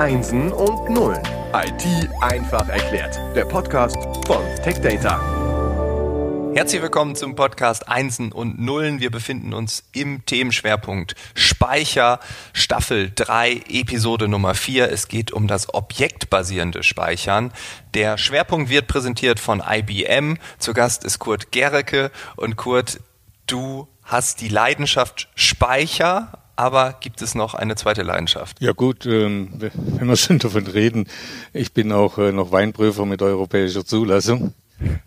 Einsen und Nullen. IT einfach erklärt. Der Podcast von TechData. Herzlich willkommen zum Podcast Einsen und Nullen. Wir befinden uns im Themenschwerpunkt Speicher, Staffel 3, Episode Nummer 4. Es geht um das objektbasierende Speichern. Der Schwerpunkt wird präsentiert von IBM. Zu Gast ist Kurt Gericke. Und Kurt, du hast die Leidenschaft Speicher, aber gibt es noch eine zweite Leidenschaft? Ja gut, ähm, wenn wir schon davon reden, ich bin auch äh, noch Weinprüfer mit europäischer Zulassung.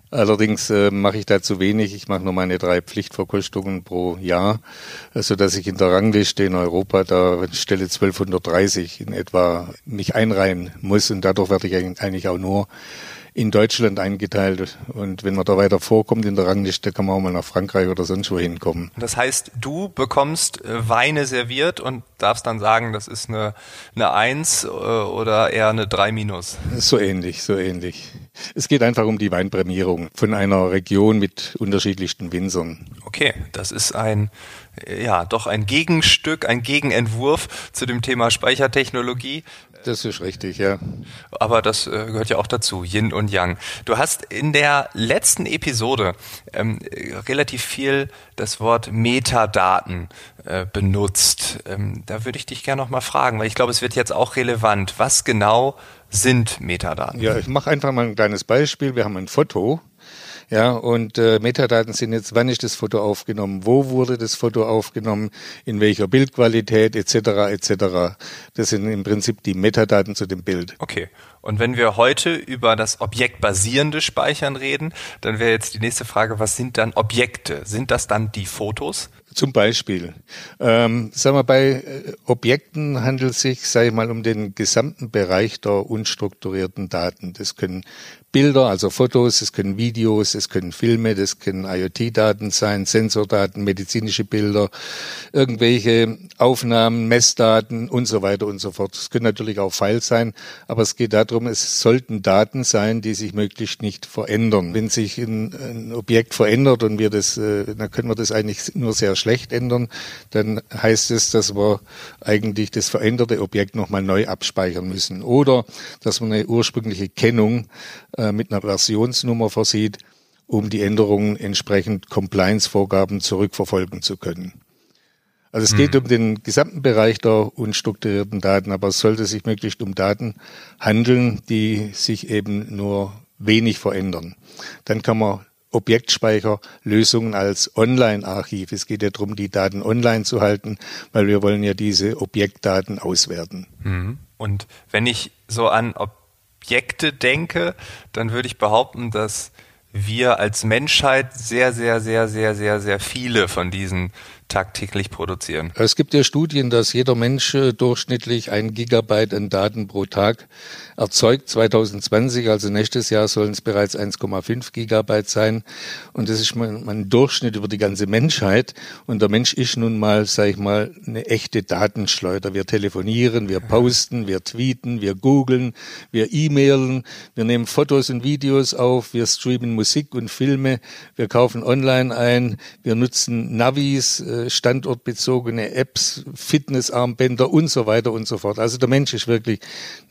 Allerdings äh, mache ich da zu wenig. Ich mache nur meine drei Pflichtverkostungen pro Jahr, so dass ich in der Rangliste in Europa da Stelle 1230 in etwa mich einreihen muss und dadurch werde ich eigentlich auch nur in Deutschland eingeteilt. Und wenn man da weiter vorkommt in der Rangliste, kann man auch mal nach Frankreich oder sonst wo hinkommen. Das heißt, du bekommst äh, Weine serviert und darfst dann sagen, das ist eine, eine Eins äh, oder eher eine Drei minus. So ähnlich, so ähnlich. Es geht einfach um die Weinprämierung von einer Region mit unterschiedlichsten Winzern. Okay, das ist ein, ja, doch ein Gegenstück, ein Gegenentwurf zu dem Thema Speichertechnologie. Das ist richtig, ja. Aber das äh, gehört ja auch dazu, Yin und Yang. Du hast in der letzten Episode ähm, relativ viel das Wort Metadaten äh, benutzt. Ähm, da würde ich dich gerne noch mal fragen, weil ich glaube, es wird jetzt auch relevant. Was genau sind Metadaten? Ja, ich mache einfach mal ein kleines Beispiel. Wir haben ein Foto ja, und äh, Metadaten sind jetzt, wann ist das Foto aufgenommen, wo wurde das Foto aufgenommen, in welcher Bildqualität etc. etc. Das sind im Prinzip die Metadaten zu dem Bild. Okay. Und wenn wir heute über das objektbasierende Speichern reden, dann wäre jetzt die nächste Frage, was sind dann Objekte? Sind das dann die Fotos? Zum Beispiel, ähm, sagen wir, bei äh, Objekten handelt es sich, sage ich mal, um den gesamten Bereich der unstrukturierten Daten. Das können Bilder, also Fotos, es können Videos, es können Filme, das können IoT-Daten sein, Sensordaten, medizinische Bilder, irgendwelche Aufnahmen, Messdaten und so weiter und so fort. Es können natürlich auch Files sein, aber es geht darum, es sollten Daten sein, die sich möglichst nicht verändern. Wenn sich ein, ein Objekt verändert und wir das, äh, dann können wir das eigentlich nur sehr schlecht ändern, dann heißt es, dass wir eigentlich das veränderte Objekt nochmal neu abspeichern müssen oder dass wir eine ursprüngliche Kennung äh, mit einer Versionsnummer versieht, um die Änderungen entsprechend Compliance-Vorgaben zurückverfolgen zu können. Also es geht mhm. um den gesamten Bereich der unstrukturierten Daten, aber es sollte sich möglichst um Daten handeln, die sich eben nur wenig verändern. Dann kann man Objektspeicherlösungen als Online-Archiv. Es geht ja darum, die Daten online zu halten, weil wir wollen ja diese Objektdaten auswerten. Mhm. Und wenn ich so an Ob Objekte denke, dann würde ich behaupten, dass wir als Menschheit sehr, sehr, sehr, sehr, sehr, sehr viele von diesen tagtäglich produzieren. Es gibt ja Studien, dass jeder Mensch äh, durchschnittlich ein Gigabyte an Daten pro Tag erzeugt. 2020, also nächstes Jahr, sollen es bereits 1,5 Gigabyte sein. Und das ist mein, mein, Durchschnitt über die ganze Menschheit. Und der Mensch ist nun mal, sage ich mal, eine echte Datenschleuder. Wir telefonieren, wir posten, wir tweeten, wir googeln, wir e-mailen, wir nehmen Fotos und Videos auf, wir streamen Musik und Filme, wir kaufen online ein, wir nutzen Navis, äh, standortbezogene Apps, Fitnessarmbänder und so weiter und so fort. Also der Mensch ist wirklich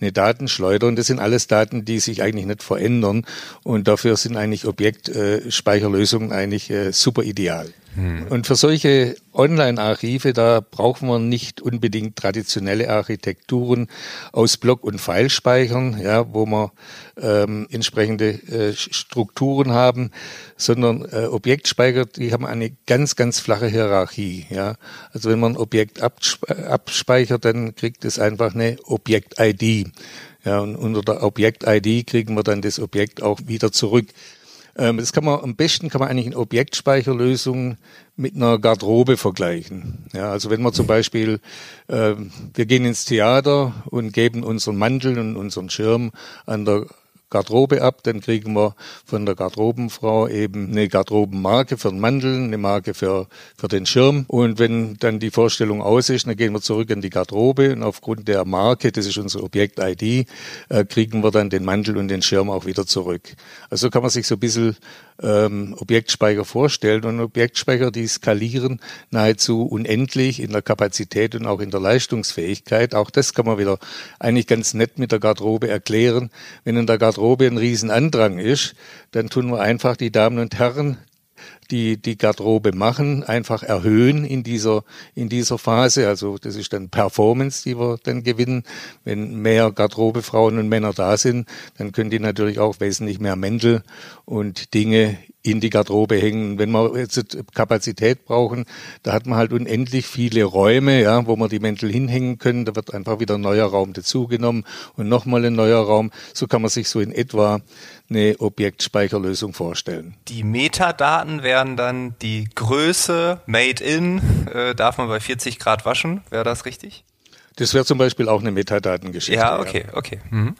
eine Datenschleuder und das sind alles Daten, die sich eigentlich nicht verändern und dafür sind eigentlich Objektspeicherlösungen eigentlich äh, super ideal. Hm. Und für solche Online-Archive, da braucht man nicht unbedingt traditionelle Architekturen aus Block- und Filespeichern, ja, wo man ähm, entsprechende äh, Strukturen haben, sondern äh, Objektspeicher, die haben eine ganz, ganz flache Hierarchie. Ja. Also wenn man ein Objekt abspeichert, dann kriegt es einfach eine Objekt-ID. Ja, und unter der Objekt-ID kriegen wir dann das Objekt auch wieder zurück. Ähm, das kann man am besten kann man eigentlich in Objektspeicherlösungen mit einer Garderobe vergleichen. Ja, also wenn man zum Beispiel, äh, wir gehen ins Theater und geben unseren Mantel und unseren Schirm an der Garderobe ab, dann kriegen wir von der Garderobenfrau eben eine Garderobenmarke für den Mantel, eine Marke für, für den Schirm. Und wenn dann die Vorstellung aus ist, dann gehen wir zurück in die Garderobe und aufgrund der Marke, das ist unser Objekt-ID, äh, kriegen wir dann den Mantel und den Schirm auch wieder zurück. Also kann man sich so ein bisschen ähm, Objektspeicher vorstellen. Und Objektspeicher, die skalieren nahezu unendlich in der Kapazität und auch in der Leistungsfähigkeit. Auch das kann man wieder eigentlich ganz nett mit der Garderobe erklären. Wenn in der Garderobe ein Riesenandrang ist, dann tun wir einfach die Damen und Herren die die Garderobe machen, einfach erhöhen in dieser in dieser Phase. Also das ist dann Performance, die wir dann gewinnen. Wenn mehr Garderobefrauen und Männer da sind, dann können die natürlich auch wesentlich mehr Mäntel und Dinge in die Garderobe hängen. Wenn wir jetzt Kapazität brauchen, da hat man halt unendlich viele Räume, ja, wo man die Mäntel hinhängen können. Da wird einfach wieder ein neuer Raum dazugenommen und nochmal ein neuer Raum. So kann man sich so in etwa eine Objektspeicherlösung vorstellen. Die Metadaten wären dann die Größe, Made in, äh, darf man bei 40 Grad waschen, wäre das richtig? Das wäre zum Beispiel auch eine Metadatengeschichte. Ja, okay, ja. okay. Mhm.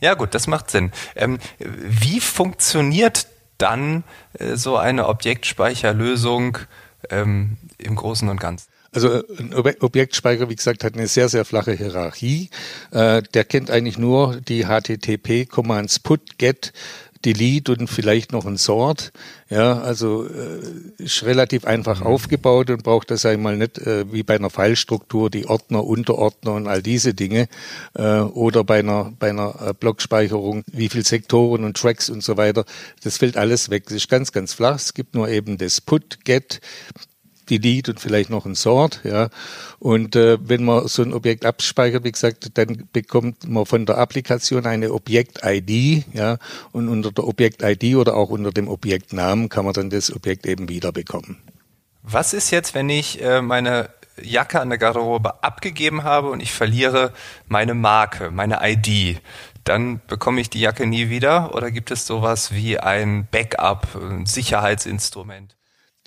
Ja gut, das macht Sinn. Ähm, wie funktioniert dann äh, so eine Objektspeicherlösung ähm, im Großen und Ganzen? Also ein Objektspeicher, wie gesagt, hat eine sehr, sehr flache Hierarchie. Äh, der kennt eigentlich nur die HTTP-Commands put, get, delete und vielleicht noch ein sort. Ja, also äh, ist relativ einfach mhm. aufgebaut und braucht das einmal nicht äh, wie bei einer Filestruktur die Ordner, Unterordner und all diese Dinge äh, oder bei einer bei einer äh, Blockspeicherung wie viel Sektoren und Tracks und so weiter. Das fällt alles weg. Das ist ganz ganz flach. Es gibt nur eben das Put, Get, Delete und vielleicht noch ein Sort, ja. Und äh, wenn man so ein Objekt abspeichert, wie gesagt, dann bekommt man von der Applikation eine Objekt-ID, ja. Und unter der Objekt-ID oder auch unter dem Objektnamen kann man dann das Objekt eben wieder bekommen. Was ist jetzt, wenn ich äh, meine Jacke an der Garderobe abgegeben habe und ich verliere meine Marke, meine ID? Dann bekomme ich die Jacke nie wieder oder gibt es sowas wie ein Backup, ein Sicherheitsinstrument?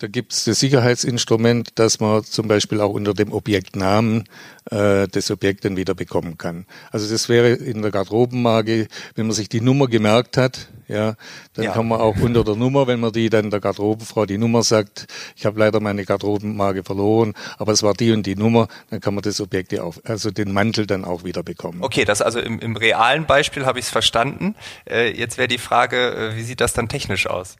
Da gibt es das Sicherheitsinstrument, dass man zum Beispiel auch unter dem Objektnamen äh, das Objekt dann wieder bekommen kann. Also das wäre in der Garderobenmarke, wenn man sich die Nummer gemerkt hat, ja, dann ja. kann man auch unter der Nummer, wenn man die dann der Garderobenfrau die Nummer sagt, ich habe leider meine Garderobenmarke verloren, aber es war die und die Nummer, dann kann man das Objekt auf, also den Mantel dann auch wieder bekommen. Okay, das also im, im realen Beispiel habe ich es verstanden. Äh, jetzt wäre die Frage, äh, wie sieht das dann technisch aus?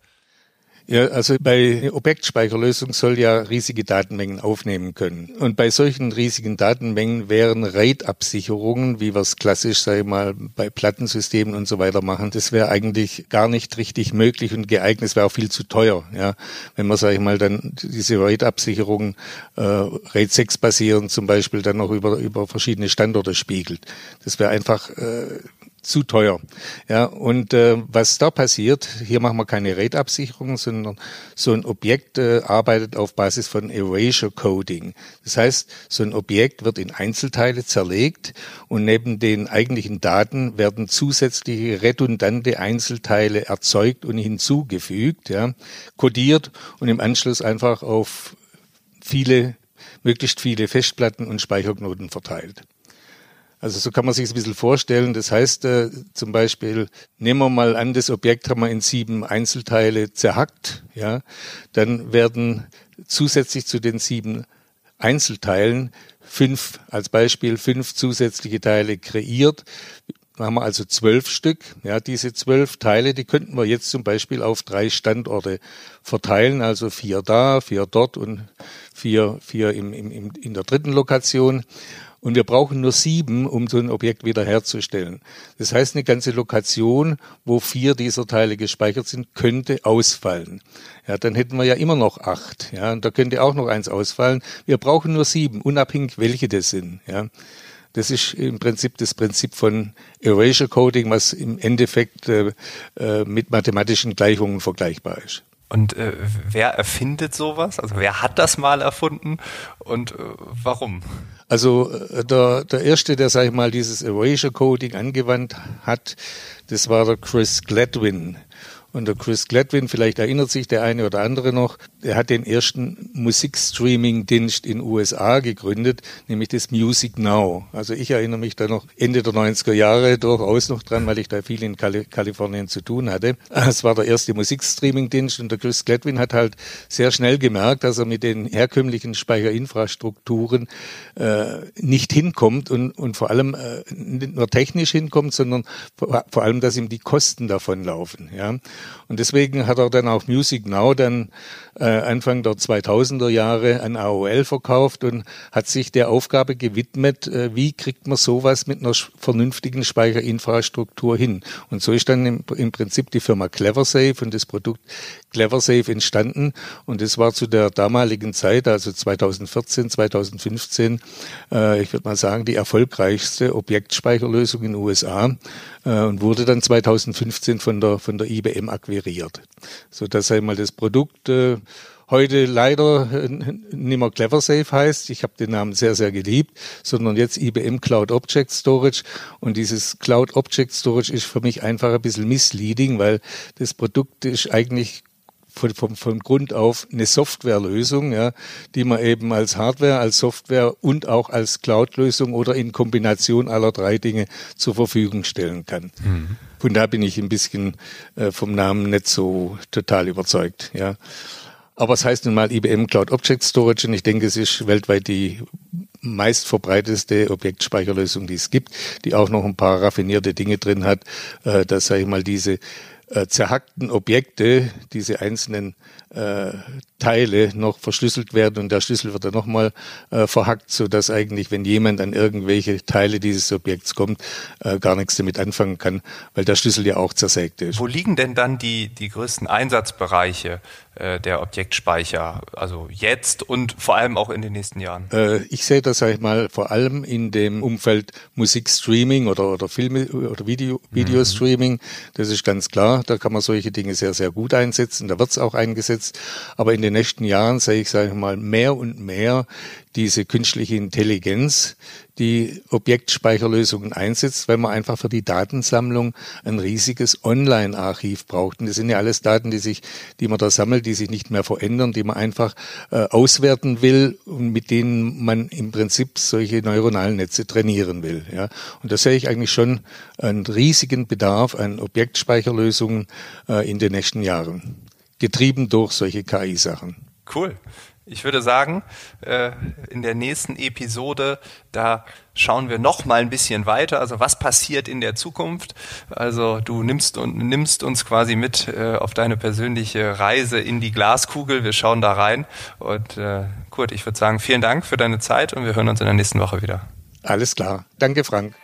Ja, also bei Objektspeicherlösung soll ja riesige Datenmengen aufnehmen können. Und bei solchen riesigen Datenmengen wären RAID-Absicherungen, wie wir es klassisch, sage ich mal, bei Plattensystemen und so weiter machen, das wäre eigentlich gar nicht richtig möglich und geeignet. Es wäre auch viel zu teuer, ja. Wenn man, sage ich mal, dann diese RAID-Absicherungen äh, RAID 6 basierend zum Beispiel dann noch über, über verschiedene Standorte spiegelt. Das wäre einfach äh, zu teuer. Ja, und äh, was da passiert, hier machen wir keine RAID-Absicherung, sondern so ein Objekt äh, arbeitet auf Basis von Erasure Coding. Das heißt, so ein Objekt wird in Einzelteile zerlegt und neben den eigentlichen Daten werden zusätzliche redundante Einzelteile erzeugt und hinzugefügt, ja, kodiert und im Anschluss einfach auf viele, möglichst viele Festplatten und Speicherknoten verteilt. Also so kann man sich ein bisschen vorstellen. Das heißt äh, zum Beispiel, nehmen wir mal an, das Objekt haben wir in sieben Einzelteile zerhackt. Ja, dann werden zusätzlich zu den sieben Einzelteilen fünf, als Beispiel fünf zusätzliche Teile kreiert. Da haben wir also zwölf Stück. Ja, diese zwölf Teile, die könnten wir jetzt zum Beispiel auf drei Standorte verteilen, also vier da, vier dort und vier, vier im, im, in der dritten Lokation. Und wir brauchen nur sieben, um so ein Objekt wiederherzustellen. Das heißt, eine ganze Lokation, wo vier dieser Teile gespeichert sind, könnte ausfallen. Ja, dann hätten wir ja immer noch acht. Ja, und da könnte auch noch eins ausfallen. Wir brauchen nur sieben, unabhängig welche das sind. Ja. Das ist im Prinzip das Prinzip von Erasure Coding, was im Endeffekt äh, äh, mit mathematischen Gleichungen vergleichbar ist. Und äh, wer erfindet sowas? Also wer hat das mal erfunden und äh, warum? Also äh, der, der erste, der, sag ich mal, dieses Erasure Coding angewandt hat, das war der Chris Gladwin. Und der Chris Gladwin, vielleicht erinnert sich der eine oder andere noch, er hat den ersten Musikstreaming-Dienst in USA gegründet, nämlich das Music Now. Also ich erinnere mich da noch Ende der 90er Jahre durchaus noch dran, weil ich da viel in Kali Kalifornien zu tun hatte. Es war der erste Musikstreaming-Dienst und der Chris Gladwin hat halt sehr schnell gemerkt, dass er mit den herkömmlichen Speicherinfrastrukturen äh, nicht hinkommt und, und vor allem äh, nicht nur technisch hinkommt, sondern vor, vor allem, dass ihm die Kosten davon laufen. Ja? Und deswegen hat er dann auch Music Now dann äh, Anfang der 2000er Jahre an AOL verkauft und hat sich der Aufgabe gewidmet, äh, wie kriegt man sowas mit einer vernünftigen Speicherinfrastruktur hin. Und so ist dann im, Prinzip die Firma CleverSafe und das Produkt CleverSafe entstanden. Und das war zu der damaligen Zeit, also 2014, 2015, äh, ich würde mal sagen, die erfolgreichste Objektspeicherlösung in den USA äh, und wurde dann 2015 von der, von der IBM akquiriert. So dass einmal das Produkt äh, heute leider äh, nicht mehr CleverSafe heißt. Ich habe den Namen sehr, sehr geliebt, sondern jetzt IBM Cloud Object Storage. Und dieses Cloud Object Storage ist für mich einfach ein bisschen misleading, weil das Produkt ist eigentlich von, von, von Grund auf eine Softwarelösung, ja, die man eben als Hardware, als Software und auch als Cloud-Lösung oder in Kombination aller drei Dinge zur Verfügung stellen kann. Mhm. Von da bin ich ein bisschen äh, vom Namen nicht so total überzeugt. Ja. Aber es heißt nun mal IBM Cloud Object Storage und ich denke, es ist weltweit die meist verbreitetste Objektspeicherlösung, die es gibt, die auch noch ein paar raffinierte Dinge drin hat, äh, dass, sage ich mal, diese äh, zerhackten Objekte, diese einzelnen äh, Teile noch verschlüsselt werden und der Schlüssel wird dann nochmal äh, verhackt, so dass eigentlich, wenn jemand an irgendwelche Teile dieses Objekts kommt, äh, gar nichts damit anfangen kann, weil der Schlüssel ja auch zersägt ist. Wo liegen denn dann die, die größten Einsatzbereiche äh, der Objektspeicher, also jetzt und vor allem auch in den nächsten Jahren? Äh, ich sehe das, sag ich mal, vor allem in dem Umfeld Musikstreaming oder, oder Filme oder Video, Videostreaming. Mhm. Das ist ganz klar. Da kann man solche Dinge sehr, sehr gut einsetzen. Da wird es auch eingesetzt. Aber in den nächsten Jahren sehe ich, sage ich mal, mehr und mehr diese künstliche Intelligenz, die Objektspeicherlösungen einsetzt, weil man einfach für die Datensammlung ein riesiges Online-Archiv braucht. Und das sind ja alles Daten, die sich, die man da sammelt, die sich nicht mehr verändern, die man einfach äh, auswerten will und mit denen man im Prinzip solche neuronalen Netze trainieren will. Ja. Und da sehe ich eigentlich schon einen riesigen Bedarf an Objektspeicherlösungen äh, in den nächsten Jahren, getrieben durch solche KI-Sachen. Cool. Ich würde sagen, äh, in der nächsten Episode, da schauen wir noch mal ein bisschen weiter. Also was passiert in der Zukunft? Also du nimmst und nimmst uns quasi mit äh, auf deine persönliche Reise in die Glaskugel. Wir schauen da rein. Und äh, Kurt, ich würde sagen, vielen Dank für deine Zeit und wir hören uns in der nächsten Woche wieder. Alles klar. Danke, Frank.